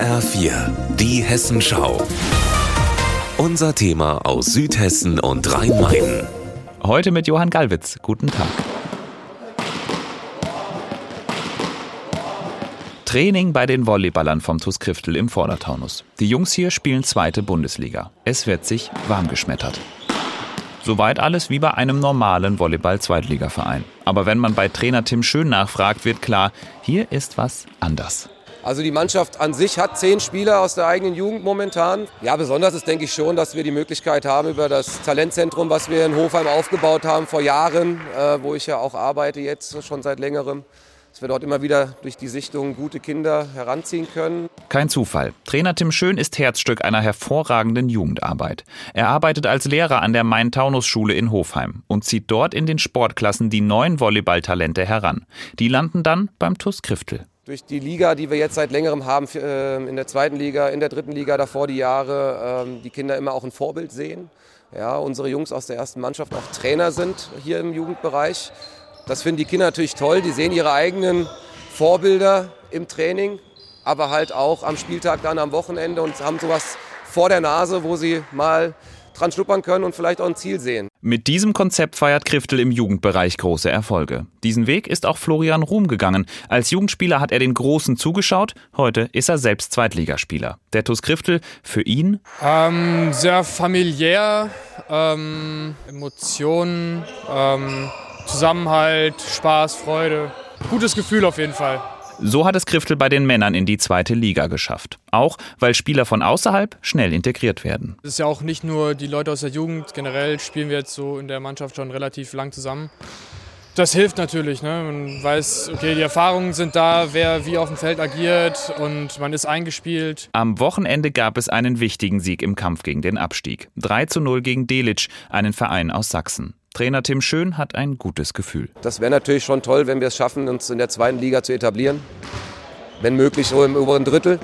HR4, die Hessenschau. Unser Thema aus Südhessen und Rhein-Main. Heute mit Johann Gallwitz. Guten Tag. Training bei den Volleyballern vom TuS Kriftel im Vordertaunus. Die Jungs hier spielen zweite Bundesliga. Es wird sich warm geschmettert. Soweit alles wie bei einem normalen Volleyball-Zweitligaverein. Aber wenn man bei Trainer Tim Schön nachfragt, wird klar, hier ist was anders. Also die Mannschaft an sich hat zehn Spieler aus der eigenen Jugend momentan. Ja, besonders ist, denke ich schon, dass wir die Möglichkeit haben, über das Talentzentrum, was wir in Hofheim aufgebaut haben vor Jahren, äh, wo ich ja auch arbeite jetzt schon seit längerem, dass wir dort immer wieder durch die Sichtung gute Kinder heranziehen können. Kein Zufall. Trainer Tim Schön ist Herzstück einer hervorragenden Jugendarbeit. Er arbeitet als Lehrer an der Main-Taunus-Schule in Hofheim und zieht dort in den Sportklassen die neuen Volleyballtalente heran. Die landen dann beim TuS Kriftel. Durch die Liga, die wir jetzt seit längerem haben, äh, in der zweiten Liga, in der dritten Liga davor die Jahre, ähm, die Kinder immer auch ein Vorbild sehen. Ja, unsere Jungs aus der ersten Mannschaft auch Trainer sind hier im Jugendbereich. Das finden die Kinder natürlich toll. Die sehen ihre eigenen Vorbilder im Training, aber halt auch am Spieltag dann am Wochenende und haben sowas vor der Nase, wo sie mal dran schnuppern können und vielleicht auch ein Ziel sehen. Mit diesem Konzept feiert Kriftel im Jugendbereich große Erfolge. Diesen Weg ist auch Florian Ruhm gegangen. Als Jugendspieler hat er den Großen zugeschaut. Heute ist er selbst Zweitligaspieler. Der TuS Kriftel für ihn? Ähm, sehr familiär, ähm, Emotionen, ähm, Zusammenhalt, Spaß, Freude. Gutes Gefühl auf jeden Fall. So hat es Kriftel bei den Männern in die zweite Liga geschafft. Auch weil Spieler von außerhalb schnell integriert werden. Es ist ja auch nicht nur die Leute aus der Jugend, generell spielen wir jetzt so in der Mannschaft schon relativ lang zusammen. Das hilft natürlich. Ne? Man weiß, okay, die Erfahrungen sind da, wer wie auf dem Feld agiert und man ist eingespielt. Am Wochenende gab es einen wichtigen Sieg im Kampf gegen den Abstieg. 3 zu 0 gegen Delitzsch, einen Verein aus Sachsen. Trainer Tim Schön hat ein gutes Gefühl. Das wäre natürlich schon toll, wenn wir es schaffen, uns in der zweiten Liga zu etablieren. Wenn möglich so im oberen Drittel.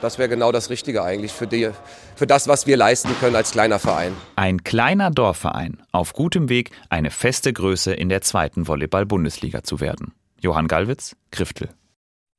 Das wäre genau das Richtige eigentlich für, die, für das, was wir leisten können als kleiner Verein. Ein kleiner Dorfverein auf gutem Weg, eine feste Größe in der zweiten Volleyball-Bundesliga zu werden. Johann Gallwitz, Kriftel.